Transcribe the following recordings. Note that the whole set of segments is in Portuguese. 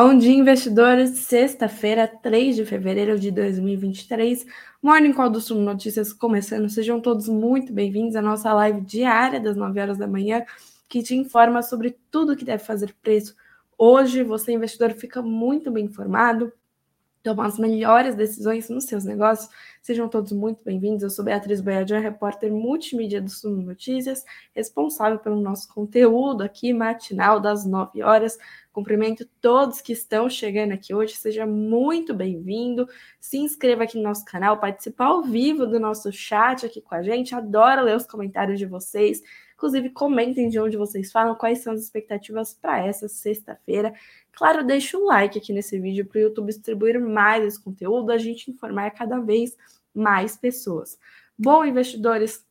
Bom dia, investidores. Sexta-feira, 3 de fevereiro de 2023. Morning Call do Sul Notícias começando. Sejam todos muito bem-vindos à nossa live diária das 9 horas da manhã, que te informa sobre tudo que deve fazer preço. Hoje, você, investidor, fica muito bem informado tomar as melhores decisões nos seus negócios. Sejam todos muito bem-vindos. Eu sou Beatriz Boiadian, repórter multimídia do Suno Notícias, responsável pelo nosso conteúdo aqui matinal das 9 horas. Cumprimento todos que estão chegando aqui hoje. Seja muito bem-vindo. Se inscreva aqui no nosso canal, participe ao vivo do nosso chat aqui com a gente. Adoro ler os comentários de vocês. Inclusive, comentem de onde vocês falam, quais são as expectativas para essa sexta-feira. Claro, deixa um like aqui nesse vídeo para o YouTube distribuir mais esse conteúdo, a gente informar cada vez mais pessoas. Bom, investidores,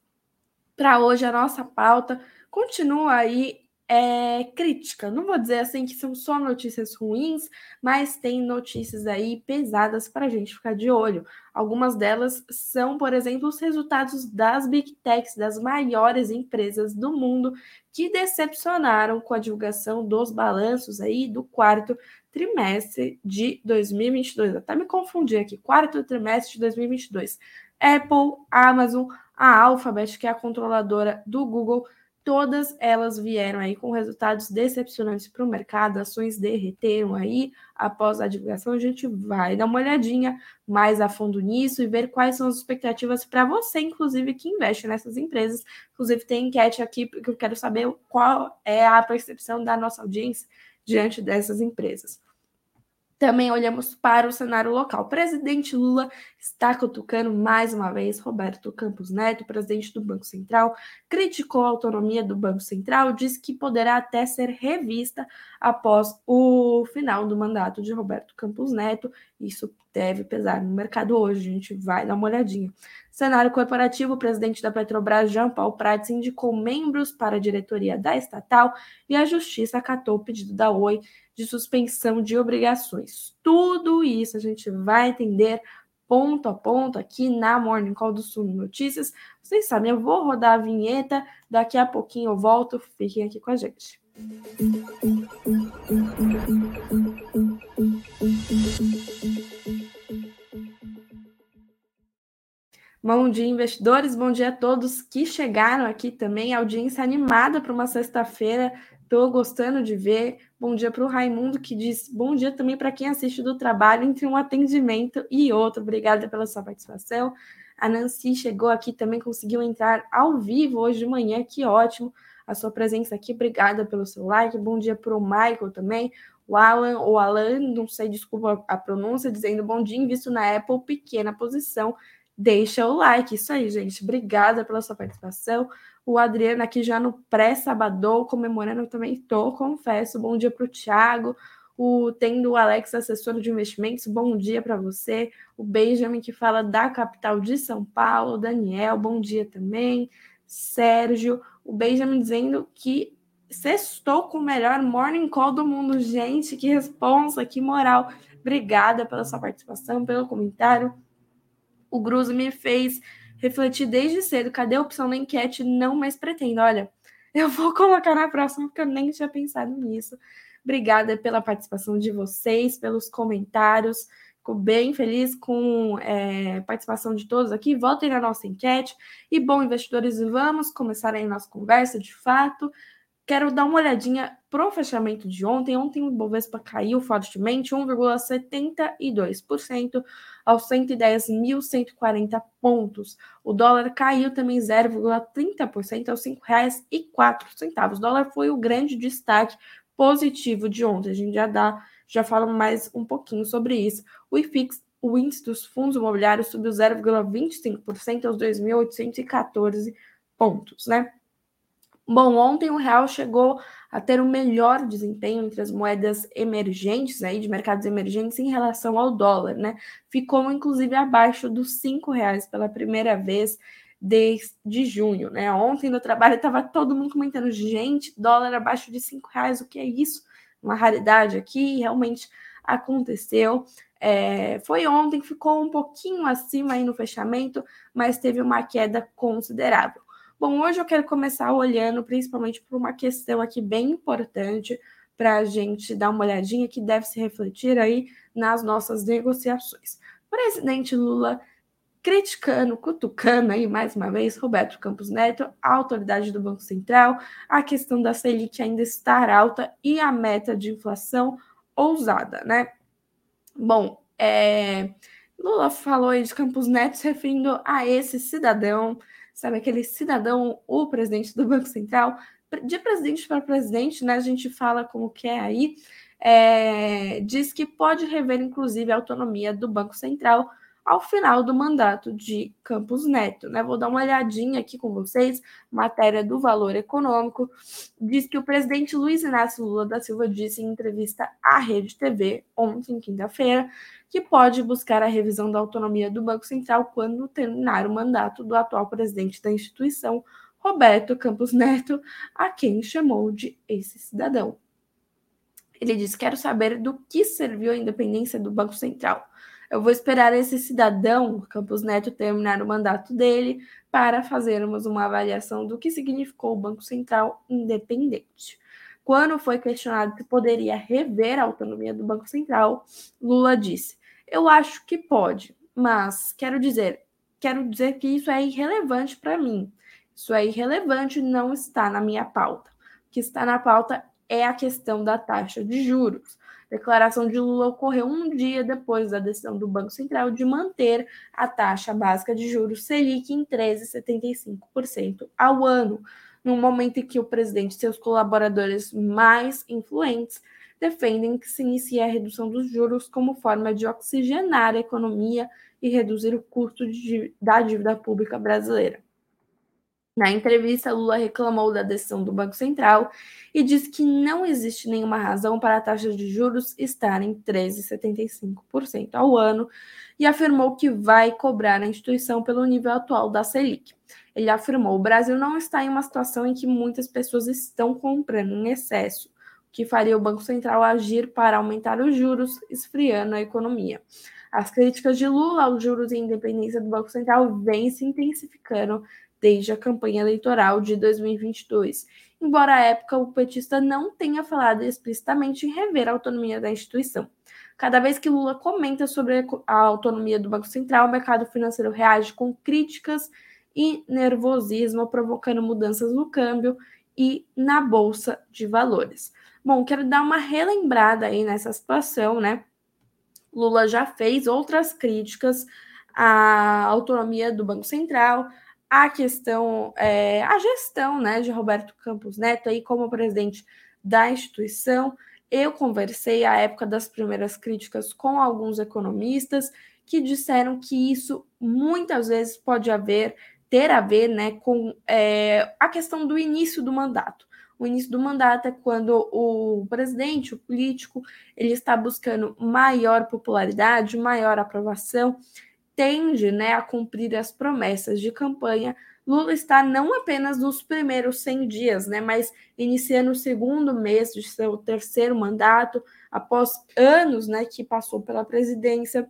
para hoje a nossa pauta continua aí é, crítica. Não vou dizer assim que são só notícias ruins, mas tem notícias aí pesadas para a gente ficar de olho. Algumas delas são, por exemplo, os resultados das Big Techs, das maiores empresas do mundo, que decepcionaram com a divulgação dos balanços aí do quarto trimestre de 2022. Até me confundi aqui, quarto trimestre de 2022. Apple, Amazon, a Alphabet, que é a controladora do Google, todas elas vieram aí com resultados decepcionantes para o mercado, ações derreteram aí após a divulgação. A gente vai dar uma olhadinha mais a fundo nisso e ver quais são as expectativas para você, inclusive, que investe nessas empresas. Inclusive, tem enquete aqui porque eu quero saber qual é a percepção da nossa audiência diante dessas empresas. Também olhamos para o cenário local. O presidente Lula está cutucando mais uma vez Roberto Campos Neto, presidente do Banco Central, criticou a autonomia do Banco Central, disse que poderá até ser revista após o final do mandato de Roberto Campos Neto. Isso deve pesar no mercado hoje, a gente vai dar uma olhadinha. Cenário corporativo, o presidente da Petrobras, Jean Paul Prats, indicou membros para a diretoria da estatal e a justiça acatou o pedido da Oi de suspensão de obrigações. Tudo isso a gente vai entender ponto a ponto aqui na Morning Call do Sul Notícias. Vocês sabem, eu vou rodar a vinheta, daqui a pouquinho eu volto, fiquem aqui com a gente. Bom dia, investidores. Bom dia a todos que chegaram aqui também. Audiência animada para uma sexta-feira. Estou gostando de ver. Bom dia para o Raimundo, que diz bom dia também para quem assiste do trabalho entre um atendimento e outro. Obrigada pela sua participação. A Nancy chegou aqui também, conseguiu entrar ao vivo hoje de manhã, que ótimo a sua presença aqui. Obrigada pelo seu like. Bom dia para o Michael também. O Alan, ou Alan, não sei, desculpa a pronúncia, dizendo bom dia, invisto na Apple, pequena posição. Deixa o like. Isso aí, gente. Obrigada pela sua participação o Adriano aqui já no pré-sabadão, comemorando, também estou, confesso. Bom dia para o Thiago, o, tendo o Alex, assessor de investimentos, bom dia para você. O Benjamin, que fala da capital de São Paulo. Daniel, bom dia também. Sérgio, o Benjamin dizendo que sextou com o melhor morning call do mundo. Gente, que responsa, que moral. Obrigada pela sua participação, pelo comentário. O Gruz me fez refletir desde cedo. Cadê a opção na enquete? Não mais pretendo. Olha, eu vou colocar na próxima, porque eu nem tinha pensado nisso. Obrigada pela participação de vocês, pelos comentários. Fico bem feliz com é, participação de todos aqui. Voltem na nossa enquete. E, bom, investidores, vamos começar aí a nossa conversa de fato. Quero dar uma olhadinha pro fechamento de ontem. Ontem o Bovespa caiu fortemente, 1,72% aos 110.140 pontos. O dólar caiu também 0,30% aos R$ 5,04. O dólar foi o grande destaque positivo de ontem. A gente já dá, já fala mais um pouquinho sobre isso. O IFIX, o índice dos fundos imobiliários subiu 0,25% aos 2.814 pontos, né? Bom, ontem o real chegou a ter o um melhor desempenho entre as moedas emergentes, aí, de mercados emergentes, em relação ao dólar, né? Ficou, inclusive, abaixo dos cinco reais pela primeira vez desde junho, né? Ontem no trabalho estava todo mundo comentando, gente, dólar abaixo de cinco reais, o que é isso? Uma raridade aqui, realmente aconteceu. É, foi ontem, ficou um pouquinho acima aí no fechamento, mas teve uma queda considerável. Bom, hoje eu quero começar olhando principalmente por uma questão aqui bem importante para a gente dar uma olhadinha que deve se refletir aí nas nossas negociações. Presidente Lula criticando, cutucando aí mais uma vez Roberto Campos Neto, a autoridade do Banco Central, a questão da Selic ainda estar alta e a meta de inflação ousada, né? Bom, é, Lula falou aí de Campos Neto se referindo a esse cidadão, sabe, aquele cidadão, o presidente do Banco Central, de presidente para presidente, né? A gente fala como que é aí, é, diz que pode rever, inclusive, a autonomia do Banco Central ao final do mandato de Campos Neto. Né? Vou dar uma olhadinha aqui com vocês, matéria do Valor Econômico, diz que o presidente Luiz Inácio Lula da Silva disse em entrevista à Rede TV ontem, quinta-feira, que pode buscar a revisão da autonomia do Banco Central quando terminar o mandato do atual presidente da instituição, Roberto Campos Neto, a quem chamou de esse cidadão. Ele disse: Quero saber do que serviu a independência do Banco Central. Eu vou esperar esse cidadão, Campos Neto, terminar o mandato dele para fazermos uma avaliação do que significou o Banco Central independente. Quando foi questionado se poderia rever a autonomia do Banco Central, Lula disse: Eu acho que pode, mas quero dizer, quero dizer que isso é irrelevante para mim. Isso é irrelevante, não está na minha pauta. O que está na pauta é a questão da taxa de juros. A declaração de Lula ocorreu um dia depois da decisão do Banco Central de manter a taxa básica de juros Selic em 13,75% ao ano, no momento em que o presidente e seus colaboradores mais influentes defendem que se inicie a redução dos juros como forma de oxigenar a economia e reduzir o custo de, da dívida pública brasileira. Na entrevista, Lula reclamou da decisão do Banco Central e disse que não existe nenhuma razão para a taxa de juros estar em 13,75% ao ano e afirmou que vai cobrar a instituição pelo nível atual da Selic. Ele afirmou: o Brasil não está em uma situação em que muitas pessoas estão comprando em excesso, o que faria o Banco Central agir para aumentar os juros, esfriando a economia. As críticas de Lula aos juros e independência do Banco Central vêm se intensificando desde a campanha eleitoral de 2022, embora à época o petista não tenha falado explicitamente em rever a autonomia da instituição. Cada vez que Lula comenta sobre a autonomia do Banco Central, o mercado financeiro reage com críticas e nervosismo, provocando mudanças no câmbio e na bolsa de valores. Bom, quero dar uma relembrada aí nessa situação, né? Lula já fez outras críticas à autonomia do Banco Central, a questão, é, a gestão né, de Roberto Campos Neto aí como presidente da instituição. Eu conversei à época das primeiras críticas com alguns economistas que disseram que isso muitas vezes pode haver, ter a ver né, com é, a questão do início do mandato. O início do mandato é quando o presidente, o político, ele está buscando maior popularidade, maior aprovação tende né, a cumprir as promessas de campanha, Lula está não apenas nos primeiros 100 dias, né, mas iniciando o segundo mês de seu terceiro mandato, após anos né, que passou pela presidência,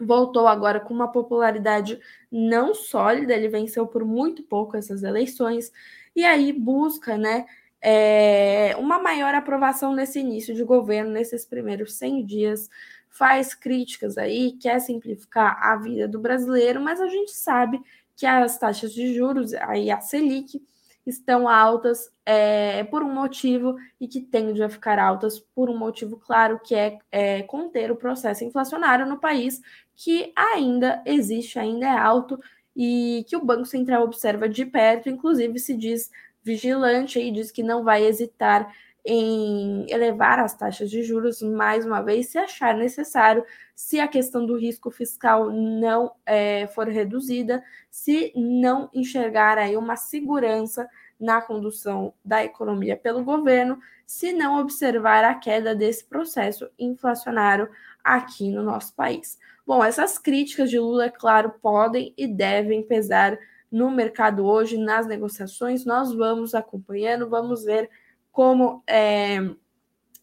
voltou agora com uma popularidade não sólida, ele venceu por muito pouco essas eleições, e aí busca né, é, uma maior aprovação nesse início de governo, nesses primeiros 100 dias, faz críticas aí, quer simplificar a vida do brasileiro, mas a gente sabe que as taxas de juros, aí a Selic, estão altas é, por um motivo e que tendem a ficar altas por um motivo claro, que é, é, conter o processo inflacionário no país, que ainda existe, ainda é alto, e que o Banco Central observa de perto, inclusive se diz vigilante e diz que não vai hesitar em elevar as taxas de juros mais uma vez, se achar necessário, se a questão do risco fiscal não é, for reduzida, se não enxergar aí uma segurança na condução da economia pelo governo, se não observar a queda desse processo inflacionário aqui no nosso país. Bom, essas críticas de Lula, é claro, podem e devem pesar no mercado hoje, nas negociações. Nós vamos acompanhando, vamos ver como é,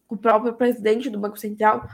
o próprio presidente do Banco Central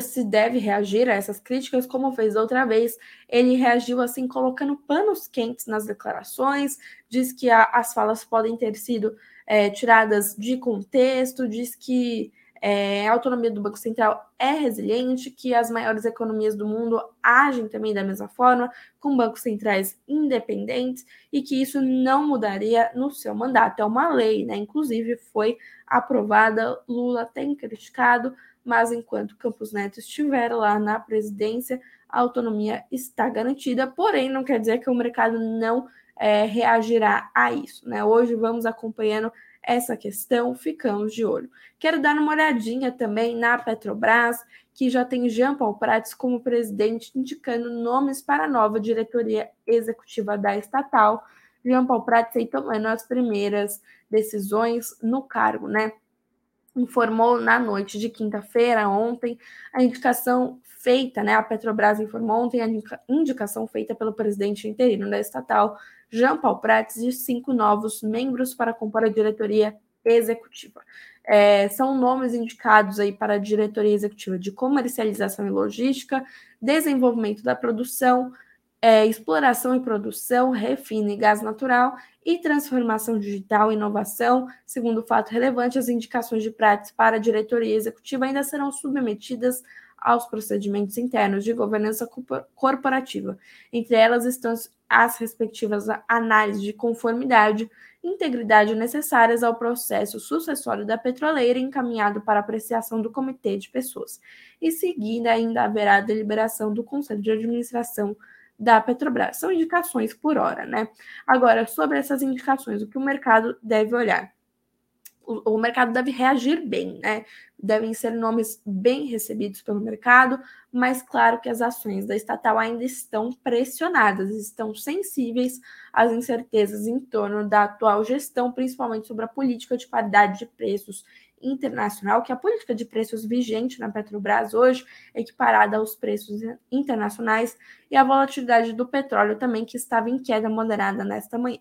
se deve reagir a essas críticas, como fez outra vez. Ele reagiu assim, colocando panos quentes nas declarações, diz que a, as falas podem ter sido é, tiradas de contexto, diz que é, a autonomia do Banco Central é resiliente, que as maiores economias do mundo agem também da mesma forma, com bancos centrais independentes, e que isso não mudaria no seu mandato. É uma lei, né? Inclusive foi aprovada, Lula tem criticado, mas enquanto Campos Neto estiver lá na presidência, a autonomia está garantida, porém não quer dizer que o mercado não é, reagirá a isso. Né? Hoje vamos acompanhando essa questão, ficamos de olho. Quero dar uma olhadinha também na Petrobras, que já tem Jean Paul Prats como presidente, indicando nomes para a nova diretoria executiva da estatal. Jean Paul Prats aí tomando as primeiras decisões no cargo, né? Informou na noite de quinta-feira, ontem, a indicação feita, né? A Petrobras informou ontem a indicação feita pelo presidente interino da estatal, Jean Paul Prats, de cinco novos membros para compor a diretoria executiva. É, são nomes indicados aí para a diretoria executiva de comercialização e logística, desenvolvimento da produção, é, exploração e produção, refino e gás natural e transformação digital e inovação. Segundo fato relevante, as indicações de Prats para a diretoria executiva ainda serão submetidas aos procedimentos internos de governança corporativa. Entre elas estão as respectivas análises de conformidade e integridade necessárias ao processo sucessório da petroleira encaminhado para apreciação do comitê de pessoas. E seguida ainda haverá a deliberação do Conselho de Administração da Petrobras. São indicações por hora, né? Agora, sobre essas indicações, o que o mercado deve olhar? O, o mercado deve reagir bem, né? Devem ser nomes bem recebidos pelo mercado, mas claro que as ações da estatal ainda estão pressionadas, estão sensíveis às incertezas em torno da atual gestão, principalmente sobre a política de paridade de preços internacional, que a política de preços vigente na Petrobras hoje é equiparada aos preços internacionais e a volatilidade do petróleo também, que estava em queda moderada nesta manhã.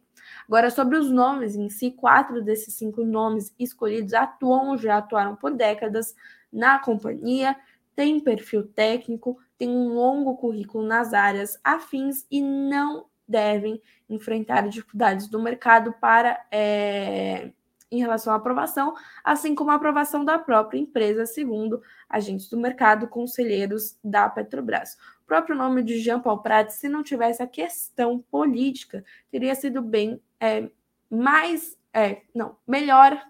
Agora, sobre os nomes em si, quatro desses cinco nomes escolhidos atuam ou já atuaram por décadas na companhia, têm perfil técnico, têm um longo currículo nas áreas afins e não devem enfrentar dificuldades do mercado para é, em relação à aprovação, assim como a aprovação da própria empresa, segundo agentes do mercado, conselheiros da Petrobras. O próprio nome de Jean Paul Prats, se não tivesse a questão política, teria sido bem é, mais, é, não, melhor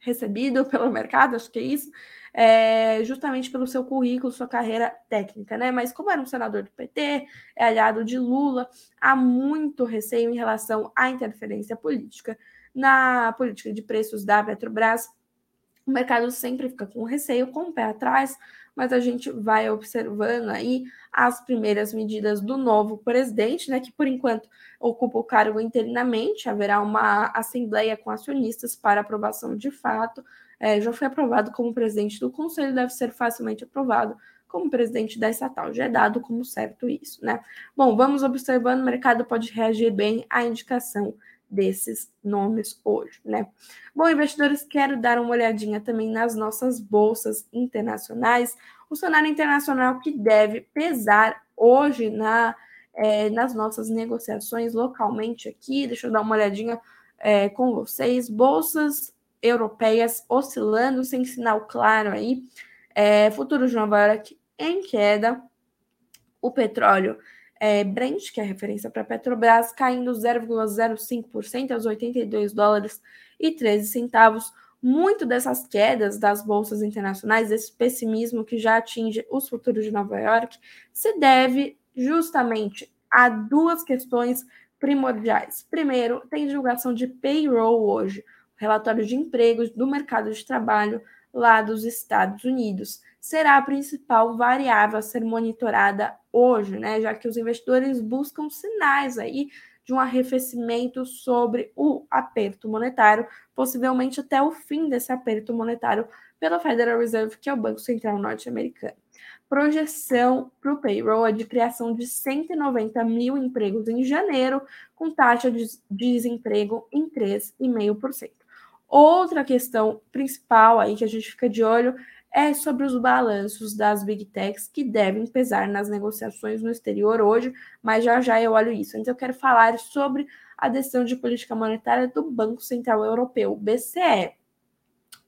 recebido pelo mercado, acho que é isso, é, justamente pelo seu currículo, sua carreira técnica, né? Mas como era um senador do PT, é aliado de Lula, há muito receio em relação à interferência política na política de preços da Petrobras. O mercado sempre fica com receio, com o pé atrás, mas a gente vai observando aí as primeiras medidas do novo presidente, né, que por enquanto ocupa o cargo interinamente. Haverá uma assembleia com acionistas para aprovação de fato. É, já foi aprovado como presidente do conselho, deve ser facilmente aprovado como presidente da estatal. Já é dado como certo isso, né? Bom, vamos observando, o mercado pode reagir bem à indicação desses nomes hoje, né? Bom, investidores, quero dar uma olhadinha também nas nossas bolsas internacionais. O cenário internacional que deve pesar hoje na, é, nas nossas negociações localmente aqui. Deixa eu dar uma olhadinha é, com vocês. Bolsas europeias oscilando sem sinal claro aí. É, futuro de Nova York em queda. O petróleo é, Brent, que é referência para Petrobras, caindo 0,05% aos 82 dólares e 13 centavos. Muito dessas quedas das bolsas internacionais, desse pessimismo que já atinge os futuros de Nova York, se deve justamente a duas questões primordiais. Primeiro, tem divulgação de payroll hoje, relatório de empregos do mercado de trabalho lá dos Estados Unidos. Será a principal variável a ser monitorada hoje, né? Já que os investidores buscam sinais aí de um arrefecimento sobre o aperto monetário, possivelmente até o fim desse aperto monetário pela Federal Reserve, que é o Banco Central norte-americano. Projeção para o payroll é de criação de 190 mil empregos em janeiro, com taxa de desemprego em 3,5%. Outra questão principal aí que a gente fica de olho é sobre os balanços das big techs que devem pesar nas negociações no exterior hoje, mas já já eu olho isso. Então eu quero falar sobre a decisão de política monetária do Banco Central Europeu, BCE.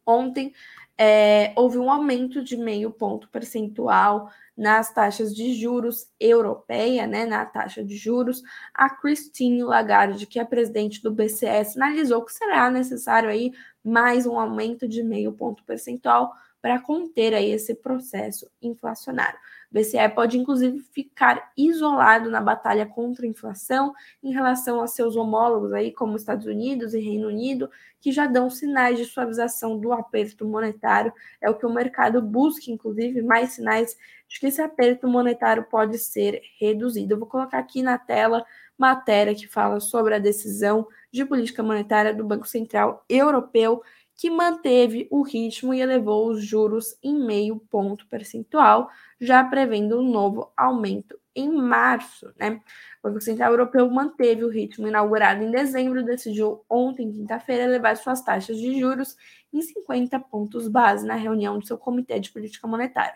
Ontem é, houve um aumento de meio ponto percentual nas taxas de juros europeia, né, na taxa de juros, a Christine Lagarde, que é presidente do BCE, sinalizou que será necessário aí mais um aumento de meio ponto percentual para conter aí esse processo inflacionário. O BCE pode, inclusive, ficar isolado na batalha contra a inflação em relação a seus homólogos, aí, como Estados Unidos e Reino Unido, que já dão sinais de suavização do aperto monetário. É o que o mercado busca, inclusive, mais sinais de que esse aperto monetário pode ser reduzido. Eu vou colocar aqui na tela matéria que fala sobre a decisão de política monetária do Banco Central Europeu que manteve o ritmo e elevou os juros em meio ponto percentual, já prevendo um novo aumento em março. Né? O Banco Central Europeu manteve o ritmo inaugurado em dezembro, decidiu ontem, quinta-feira, elevar suas taxas de juros em 50 pontos base na reunião do seu Comitê de Política Monetária.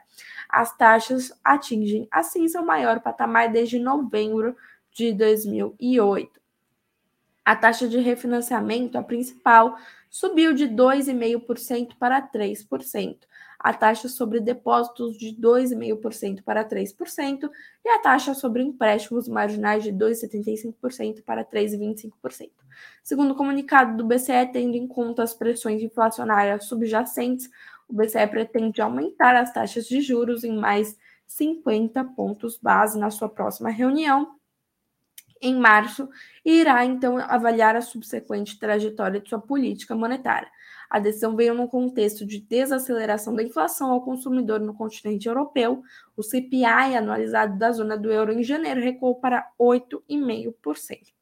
As taxas atingem, assim, seu maior patamar desde novembro de 2008. A taxa de refinanciamento, a principal, subiu de 2,5% para 3%, a taxa sobre depósitos de 2,5% para 3% e a taxa sobre empréstimos marginais de 2,75% para 3,25%. Segundo o comunicado do BCE, tendo em conta as pressões inflacionárias subjacentes, o BCE pretende aumentar as taxas de juros em mais 50 pontos base na sua próxima reunião em março e irá então avaliar a subsequente trajetória de sua política monetária. A decisão veio num contexto de desaceleração da inflação ao consumidor no continente europeu. O CPI anualizado da zona do euro em janeiro recuou para 8,5%.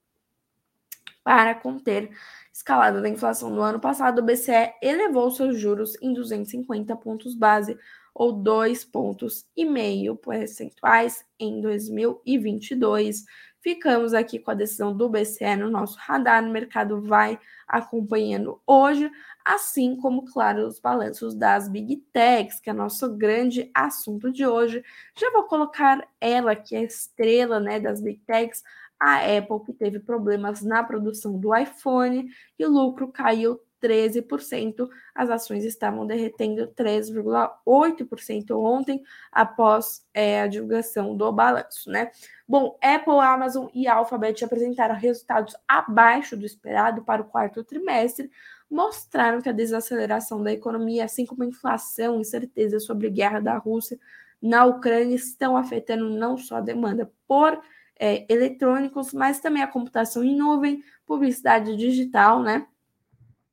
Para conter escalada da inflação do ano passado, o BCE elevou seus juros em 250 pontos base, ou 2 pontos e meio percentuais em 2022, Ficamos aqui com a decisão do BCE no nosso radar, o mercado vai acompanhando hoje, assim como, claro, os balanços das Big Techs, que é nosso grande assunto de hoje. Já vou colocar ela, que é a estrela né, das Big Techs, a Apple, que teve problemas na produção do iPhone e o lucro caiu 13%. As ações estavam derretendo 3,8% ontem, após é, a divulgação do balanço, né? Bom, Apple, Amazon e Alphabet apresentaram resultados abaixo do esperado para o quarto trimestre, mostraram que a desaceleração da economia, assim como a inflação incerteza sobre a guerra da Rússia na Ucrânia, estão afetando não só a demanda por é, eletrônicos, mas também a computação em nuvem, publicidade digital, né?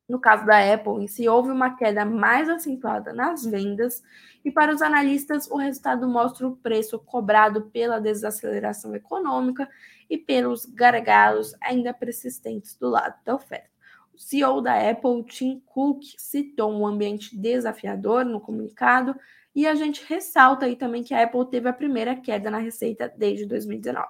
No caso da Apple em si, houve uma queda mais acentuada nas vendas, e para os analistas, o resultado mostra o preço cobrado pela desaceleração econômica e pelos gargalos ainda persistentes do lado da oferta. O CEO da Apple, Tim Cook, citou um ambiente desafiador no comunicado, e a gente ressalta aí também que a Apple teve a primeira queda na receita desde 2019.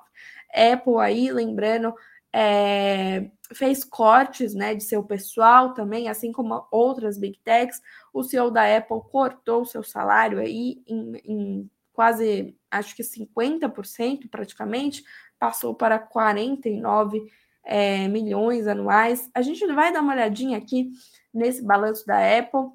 Apple aí, lembrando, é, fez cortes né, de seu pessoal também, assim como outras big techs. O CEO da Apple cortou seu salário aí em, em quase, acho que 50% praticamente, passou para 49 é, milhões anuais. A gente vai dar uma olhadinha aqui nesse balanço da Apple.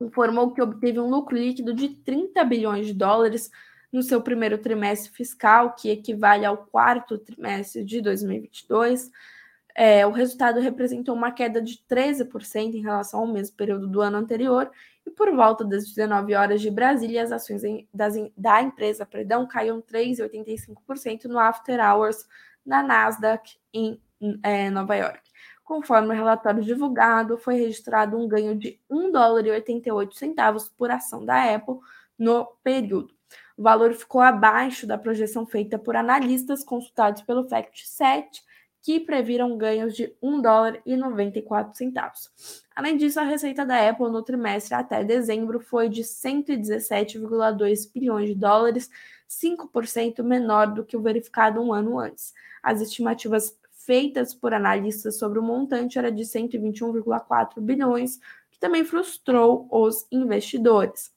Informou que obteve um lucro líquido de 30 bilhões de dólares no seu primeiro trimestre fiscal, que equivale ao quarto trimestre de 2022. É, o resultado representou uma queda de 13% em relação ao mesmo período do ano anterior, e por volta das 19 horas de Brasília, as ações em, das, da empresa perdão, caíram 3,85% no After Hours na Nasdaq em é, Nova York. Conforme o relatório divulgado, foi registrado um ganho de 1 dólar e 88 centavos por ação da Apple no período. O valor ficou abaixo da projeção feita por analistas consultados pelo FactSet, que previram ganhos de 1 dólar e 94 centavos. Além disso, a receita da Apple no trimestre até dezembro foi de 117,2 bilhões de dólares, 5% menor do que o verificado um ano antes. As estimativas feitas por analistas sobre o montante era de 121,4 bilhões, que também frustrou os investidores.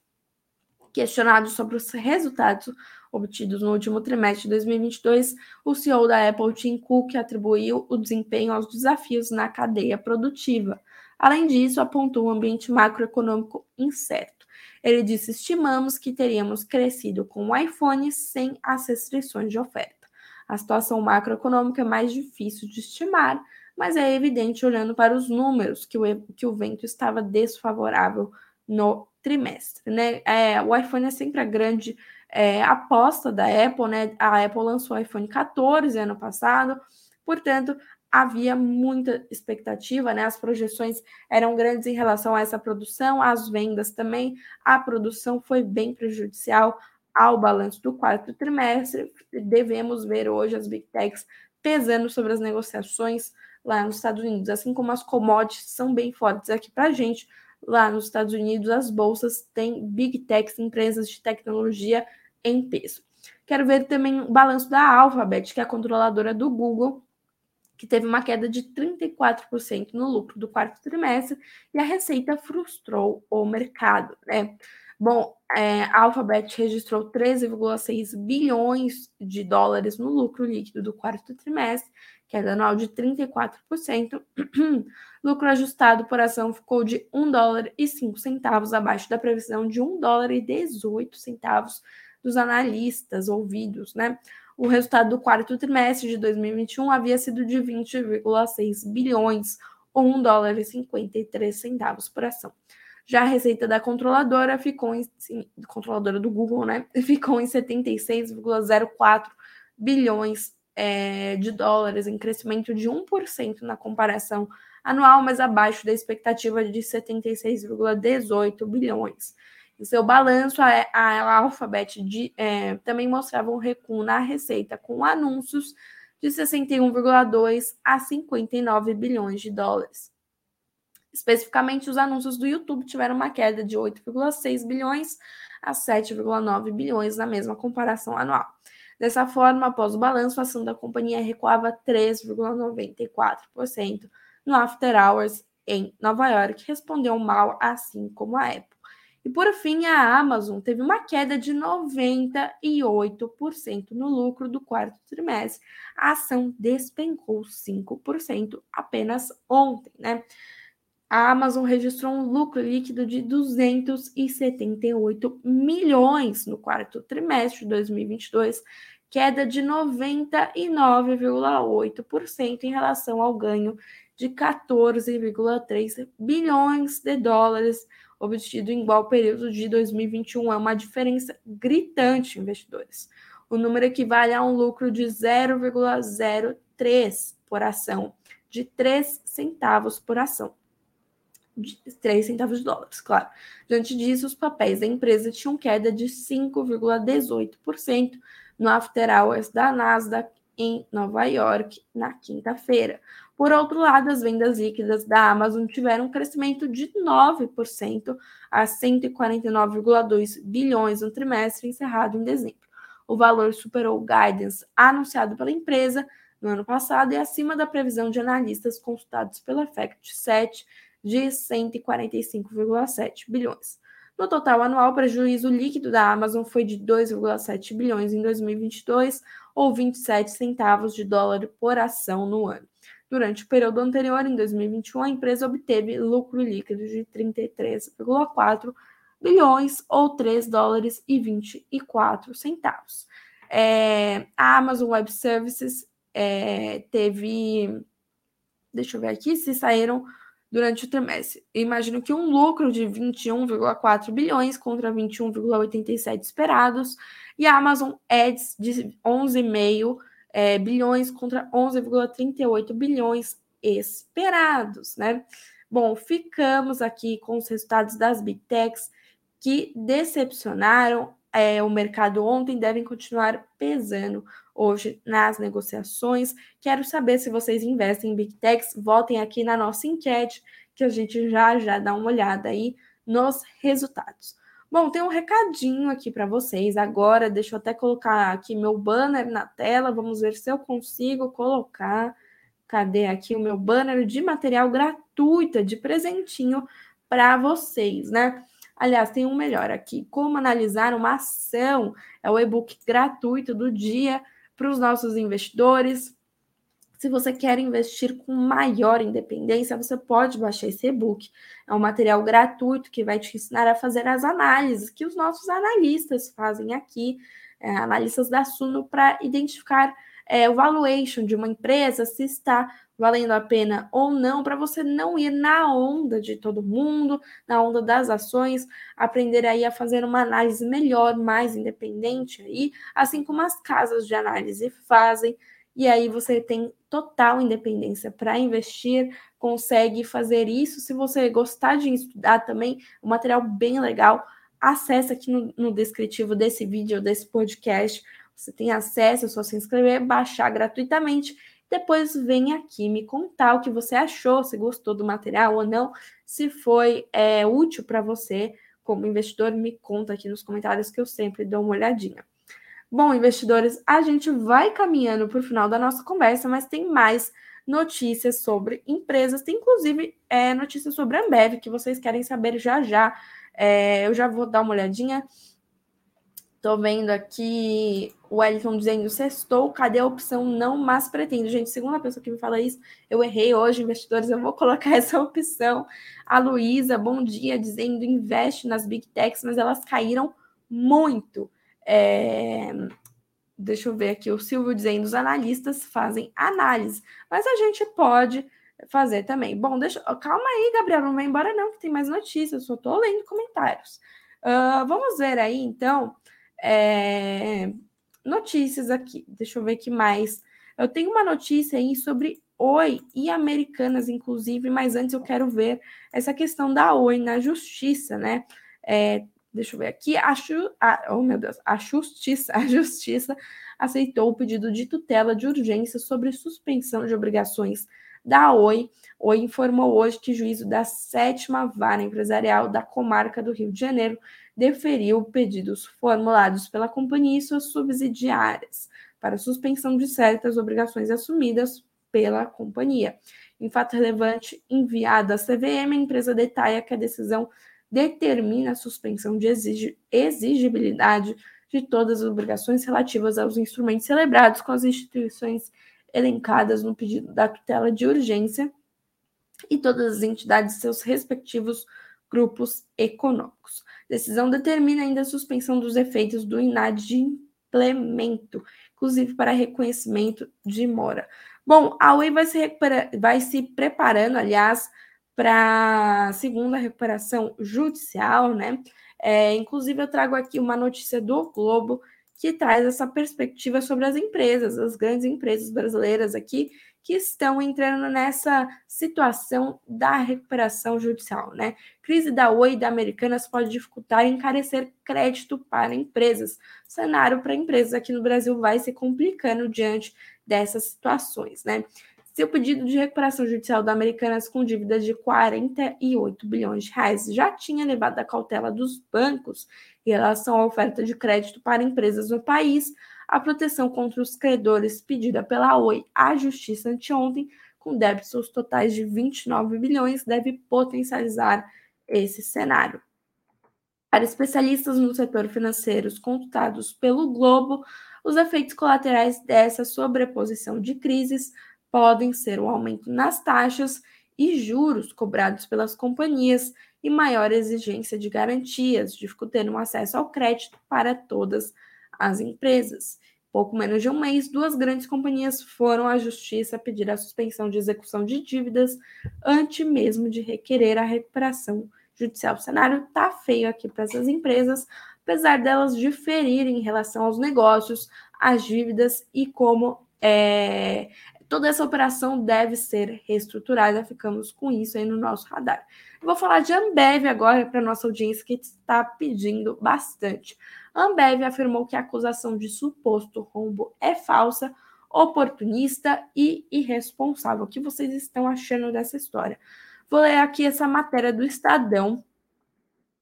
Questionado sobre os resultados obtidos no último trimestre de 2022, o CEO da Apple, Tim Cook, atribuiu o desempenho aos desafios na cadeia produtiva. Além disso, apontou um ambiente macroeconômico incerto. Ele disse: estimamos que teríamos crescido com o iPhone sem as restrições de oferta. A situação macroeconômica é mais difícil de estimar, mas é evidente olhando para os números que o, que o vento estava desfavorável no trimestre. Né? É, o iPhone é sempre a grande é, aposta da Apple, né? A Apple lançou o iPhone 14 ano passado, portanto, havia muita expectativa, né? As projeções eram grandes em relação a essa produção, as vendas também. A produção foi bem prejudicial ao balanço do quarto trimestre. Devemos ver hoje as Big Techs pesando sobre as negociações lá nos Estados Unidos, assim como as commodities são bem fortes aqui para a gente. Lá nos Estados Unidos, as bolsas têm Big Techs, empresas de tecnologia em peso. Quero ver também o balanço da Alphabet, que é a controladora do Google, que teve uma queda de 34% no lucro do quarto trimestre e a receita frustrou o mercado, né? Bom, é, a Alphabet registrou 13,6 bilhões de dólares no lucro líquido do quarto trimestre, queda anual de 34%. lucro ajustado por ação ficou de 1 dólar e 5 centavos, abaixo da previsão de 1 dólar e 18 centavos dos analistas ouvidos, né? O resultado do quarto trimestre de 2021 havia sido de 20,6 bilhões, ou 1 dólar e 53 centavos por ação. Já a receita da controladora ficou em controladora do Google, né? Ficou em 76,04 bilhões é, de dólares, em crescimento de 1% na comparação anual, mas abaixo da expectativa de 76,18 bilhões. Em seu balanço, a, a Alphabet de, é, também mostrava um recuo na receita, com anúncios de 61,2 a 59 bilhões de dólares. Especificamente, os anúncios do YouTube tiveram uma queda de 8,6 bilhões a 7,9 bilhões na mesma comparação anual. Dessa forma, após o balanço, a ação da companhia recuava 3,94% no After Hours em Nova York, respondeu mal, assim como a Apple. E por fim, a Amazon teve uma queda de 98% no lucro do quarto trimestre. A ação despencou 5% apenas ontem, né? A Amazon registrou um lucro líquido de 278 milhões no quarto trimestre de 2022, queda de 99,8% em relação ao ganho de 14,3 bilhões de dólares obtido em igual período de 2021. É uma diferença gritante, investidores. O número equivale a um lucro de 0,03 por ação, de 3 centavos por ação. De 3 centavos de dólares, claro. Diante disso, os papéis da empresa tinham queda de 5,18% no after hours da Nasdaq em Nova York na quinta-feira. Por outro lado, as vendas líquidas da Amazon tiveram um crescimento de 9% a 149,2 bilhões no trimestre encerrado em dezembro. O valor superou o guidance anunciado pela empresa no ano passado e acima da previsão de analistas consultados pela Fact 7 de 145,7 bilhões. No total anual, o prejuízo líquido da Amazon foi de 2,7 bilhões em 2022, ou 27 centavos de dólar por ação no ano. Durante o período anterior, em 2021, a empresa obteve lucro líquido de 33,4 bilhões ou 3 dólares e 24 centavos. É, a Amazon Web Services é, teve, deixa eu ver aqui, se saíram durante o trimestre. imagino que um lucro de 21,4 bilhões contra 21,87 esperados e a Amazon Ads de 11,5 é, bilhões contra 11,38 bilhões esperados, né? Bom, ficamos aqui com os resultados das Big Techs que decepcionaram é, o mercado ontem, devem continuar pesando hoje nas negociações. Quero saber se vocês investem em Big Techs, votem aqui na nossa enquete, que a gente já já dá uma olhada aí nos resultados. Bom, tem um recadinho aqui para vocês. Agora, deixa eu até colocar aqui meu banner na tela. Vamos ver se eu consigo colocar. Cadê aqui o meu banner de material gratuito, de presentinho para vocês, né? Aliás, tem um melhor aqui: Como analisar uma ação. É o e-book gratuito do dia para os nossos investidores. Se você quer investir com maior independência, você pode baixar esse e-book. É um material gratuito que vai te ensinar a fazer as análises que os nossos analistas fazem aqui, é, analistas da Suno, para identificar é, o valuation de uma empresa, se está valendo a pena ou não, para você não ir na onda de todo mundo, na onda das ações, aprender aí a fazer uma análise melhor, mais independente aí, assim como as casas de análise fazem. E aí você tem total independência para investir, consegue fazer isso. Se você gostar de estudar também, um material bem legal, acesse aqui no, no descritivo desse vídeo, desse podcast. Você tem acesso, é só se inscrever, baixar gratuitamente depois vem aqui me contar o que você achou, se gostou do material ou não, se foi é, útil para você como investidor, me conta aqui nos comentários que eu sempre dou uma olhadinha. Bom, investidores, a gente vai caminhando para o final da nossa conversa, mas tem mais notícias sobre empresas, tem inclusive é, notícias sobre a Ambev que vocês querem saber já já. É, eu já vou dar uma olhadinha. Tô vendo aqui o Wellington dizendo sextou, cadê a opção não, mas pretendo. Gente, segunda pessoa que me fala isso, eu errei hoje, investidores, eu vou colocar essa opção. A Luísa, bom dia, dizendo investe nas Big Techs, mas elas caíram muito. É... Deixa eu ver aqui, o Silvio dizendo, os analistas fazem análise, mas a gente pode fazer também. Bom, deixa, calma aí, Gabriel, não vai embora não, que tem mais notícias, só tô lendo comentários. Uh, vamos ver aí, então, é, notícias aqui. Deixa eu ver que mais. Eu tenho uma notícia aí sobre Oi e Americanas, inclusive, mas antes eu quero ver essa questão da Oi na justiça, né? É, deixa eu ver aqui. A, a, oh, meu Deus, a justiça, a justiça aceitou o pedido de tutela de urgência sobre suspensão de obrigações da Oi. Oi informou hoje que juízo da sétima vara empresarial da comarca do Rio de Janeiro deferiu pedidos formulados pela companhia e suas subsidiárias para suspensão de certas obrigações assumidas pela companhia. Em fato relevante enviado à CVM, a empresa detalha que a decisão determina a suspensão de exigibilidade de todas as obrigações relativas aos instrumentos celebrados com as instituições elencadas no pedido da tutela de urgência e todas as entidades de seus respectivos grupos econômicos. Decisão determina ainda a suspensão dos efeitos do inadimplemento, inclusive para reconhecimento de mora. Bom, a Oi vai se, vai se preparando, aliás, para a segunda recuperação judicial, né? É, inclusive, eu trago aqui uma notícia do Globo que traz essa perspectiva sobre as empresas, as grandes empresas brasileiras aqui, que estão entrando nessa situação da recuperação judicial, né? Crise da Oi e da Americanas pode dificultar e encarecer crédito para empresas. O cenário para empresas aqui no Brasil vai se complicando diante dessas situações, né? Seu pedido de recuperação judicial da Americanas com dívidas de 48 bilhões de reais já tinha levado a cautela dos bancos em relação à oferta de crédito para empresas no país, a proteção contra os credores pedida pela Oi à Justiça anteontem, com débitos totais de 29 bilhões, deve potencializar esse cenário. Para especialistas no setor financeiro consultados pelo Globo, os efeitos colaterais dessa sobreposição de crises podem ser o aumento nas taxas e juros cobrados pelas companhias e maior exigência de garantias, dificultando o acesso ao crédito para todas as empresas. Pouco menos de um mês, duas grandes companhias foram à justiça pedir a suspensão de execução de dívidas antes mesmo de requerer a recuperação judicial. O cenário está feio aqui para essas empresas, apesar delas diferirem em relação aos negócios, às dívidas e como é, toda essa operação deve ser reestruturada. Ficamos com isso aí no nosso radar. vou falar de Ambev agora para nossa audiência que está pedindo bastante. Ambev afirmou que a acusação de suposto rombo é falsa, oportunista e irresponsável. O que vocês estão achando dessa história? Vou ler aqui essa matéria do Estadão,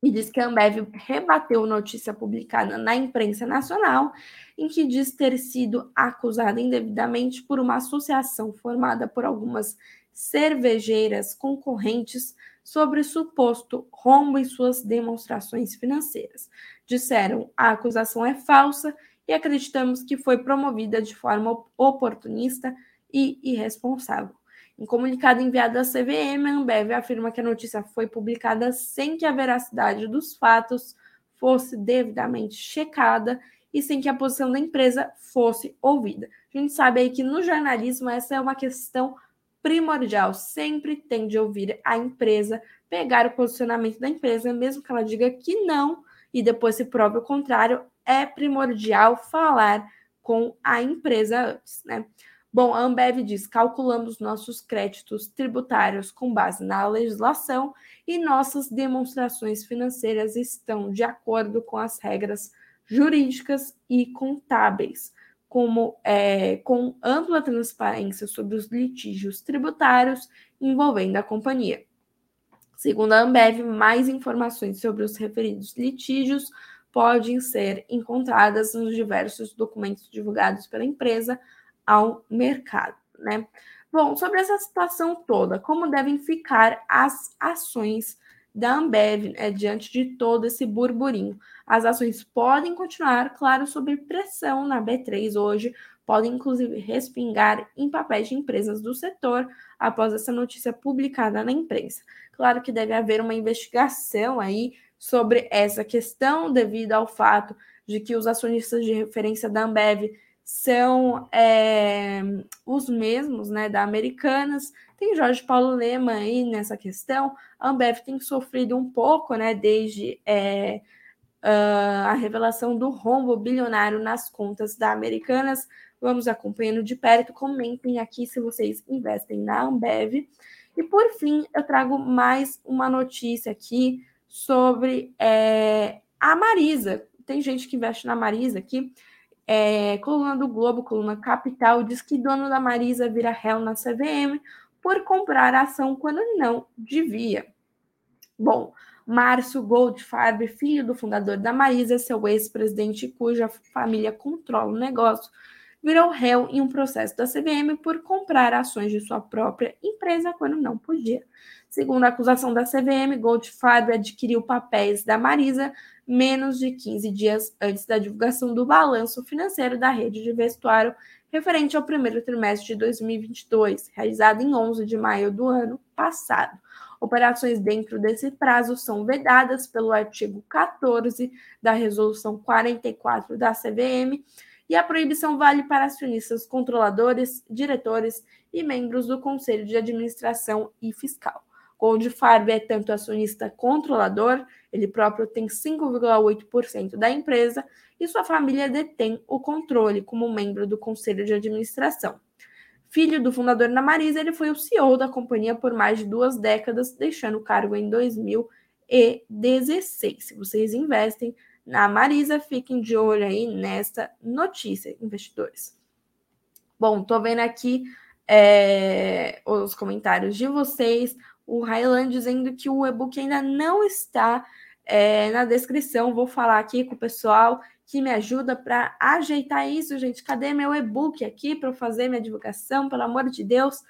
e diz que a Ambev rebateu notícia publicada na imprensa nacional, em que diz ter sido acusada indevidamente por uma associação formada por algumas cervejeiras concorrentes sobre suposto rombo em suas demonstrações financeiras. Disseram: a acusação é falsa e acreditamos que foi promovida de forma oportunista e irresponsável. Em comunicado enviado à CVM, a Ambev afirma que a notícia foi publicada sem que a veracidade dos fatos fosse devidamente checada e sem que a posição da empresa fosse ouvida. A gente sabe aí que no jornalismo essa é uma questão primordial, sempre tem de ouvir a empresa, pegar o posicionamento da empresa, mesmo que ela diga que não e depois se prove o contrário, é primordial falar com a empresa antes, né? Bom, a Ambev diz: calculamos nossos créditos tributários com base na legislação e nossas demonstrações financeiras estão de acordo com as regras jurídicas e contábeis, como é, com ampla transparência sobre os litígios tributários envolvendo a companhia. Segundo a Ambev, mais informações sobre os referidos litígios podem ser encontradas nos diversos documentos divulgados pela empresa ao mercado, né? Bom, sobre essa situação toda, como devem ficar as ações da Ambev né, diante de todo esse burburinho? As ações podem continuar, claro, sob pressão na B3 hoje, podem inclusive respingar em papéis de empresas do setor após essa notícia publicada na imprensa. Claro que deve haver uma investigação aí sobre essa questão, devido ao fato de que os acionistas de referência da Ambev são é, os mesmos né, da Americanas. Tem Jorge Paulo Lema aí nessa questão. A Ambev tem sofrido um pouco né, desde é, uh, a revelação do rombo bilionário nas contas da Americanas. Vamos acompanhando de perto. Comentem aqui se vocês investem na Ambev. E por fim, eu trago mais uma notícia aqui sobre é, a Marisa. Tem gente que investe na Marisa aqui. É, coluna do Globo, coluna Capital, diz que dono da Marisa vira réu na CVM por comprar a ação quando não devia. Bom, Márcio Goldfarb, filho do fundador da Marisa, seu ex-presidente cuja família controla o negócio, virou réu em um processo da CVM por comprar ações de sua própria empresa quando não podia. Segundo a acusação da CVM, Goldfarb adquiriu papéis da Marisa menos de 15 dias antes da divulgação do balanço financeiro da rede de vestuário referente ao primeiro trimestre de 2022, realizado em 11 de maio do ano passado. Operações dentro desse prazo são vedadas pelo artigo 14 da Resolução 44 da CVM e a proibição vale para acionistas controladores, diretores e membros do Conselho de Administração e Fiscal. Goldfarb é tanto acionista controlador, ele próprio tem 5,8% da empresa e sua família detém o controle como membro do conselho de administração. Filho do fundador da Marisa, ele foi o CEO da companhia por mais de duas décadas, deixando o cargo em 2016. Se vocês investem na Marisa, fiquem de olho aí nesta notícia, investidores. Bom, tô vendo aqui é, os comentários de vocês o Highland dizendo que o e-book ainda não está é, na descrição. Vou falar aqui com o pessoal que me ajuda para ajeitar isso, gente. Cadê meu e-book aqui para fazer minha divulgação? Pelo amor de Deus,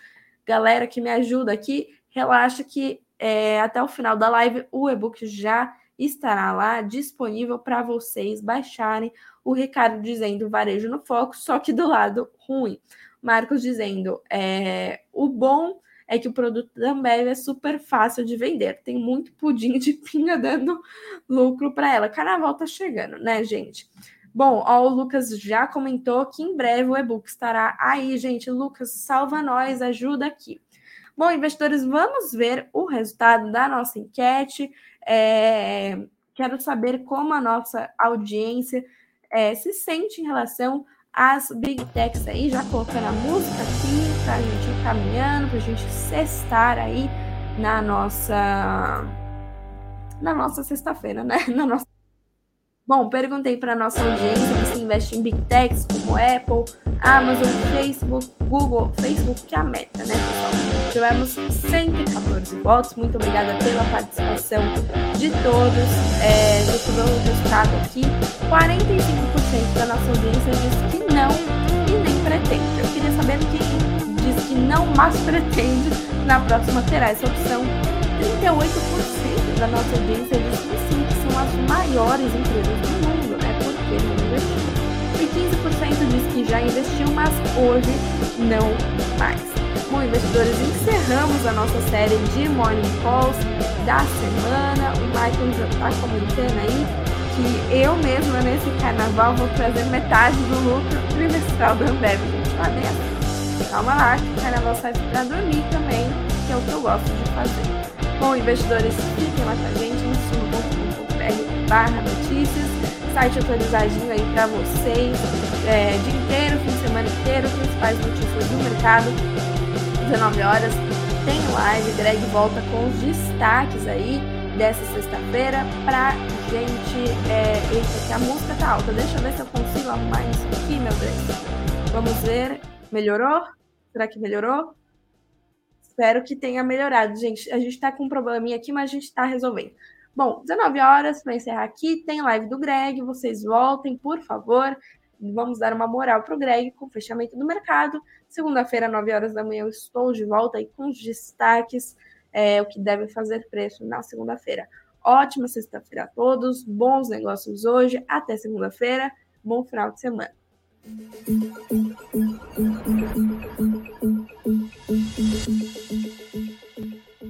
galera que me ajuda aqui, relaxa que é, até o final da live o e-book já estará lá disponível para vocês baixarem. O Ricardo dizendo varejo no foco, só que do lado ruim. Marcos dizendo é, o bom é que o produto da Ambev é super fácil de vender. Tem muito pudim de pinga dando lucro para ela. Carnaval tá chegando, né, gente? Bom, ó, o Lucas já comentou que em breve o e-book estará aí, gente. Lucas, salva nós, ajuda aqui. Bom, investidores, vamos ver o resultado da nossa enquete. É, quero saber como a nossa audiência é, se sente em relação às big techs aí, já colocando a música aqui para a gente ir caminhando, para a gente cestar aí na nossa na nossa sexta-feira, né? Na nossa Bom, perguntei para nossa audiência se investe em big techs como Apple, Amazon, Facebook, Google, Facebook, que é a meta, né, pessoal? Tivemos 114 votos. Muito obrigada pela participação de todos. É, deixa eu ver o resultado aqui. 45% da nossa audiência disse que não e nem pretende. Eu queria saber o que diz que não, mas pretende, na próxima terá essa opção. 38% da nossa audiência diz que sim, que são as maiores empresas do mundo, né? Porque não investiu. E 15% diz que já investiu, mas hoje não mais. Bom, investidores, encerramos a nossa série de Morning Calls da semana. O Michael já está comentando aí que eu mesma nesse carnaval vou trazer metade do lucro trimestral do Ambev. Gente, lá dentro. Calma lá, que o carnaval sai para dormir também, que é o que eu gosto de fazer. Bom, investidores, fiquem lá com a gente no sul.com.br barra notícias, site atualizadinho aí para vocês, é, dia inteiro, fim de semana inteiro, principais notícias do mercado, 19 horas, tem live, Greg volta com os destaques aí dessa sexta-feira pra gente. É, eita, que a música tá alta. Deixa eu ver se eu consigo arrumar isso aqui, meu Deus. Vamos ver. Melhorou? Será que melhorou? Espero que tenha melhorado, gente. A gente tá com um probleminha aqui, mas a gente tá resolvendo. Bom, 19 horas para encerrar aqui, tem live do Greg, vocês voltem, por favor. Vamos dar uma moral pro Greg com o fechamento do mercado. Segunda-feira, 9 horas da manhã, eu estou de volta aí com os destaques, é, o que deve fazer preço na segunda-feira. Ótima sexta-feira a todos, bons negócios hoje, até segunda-feira, bom final de semana. Thank you.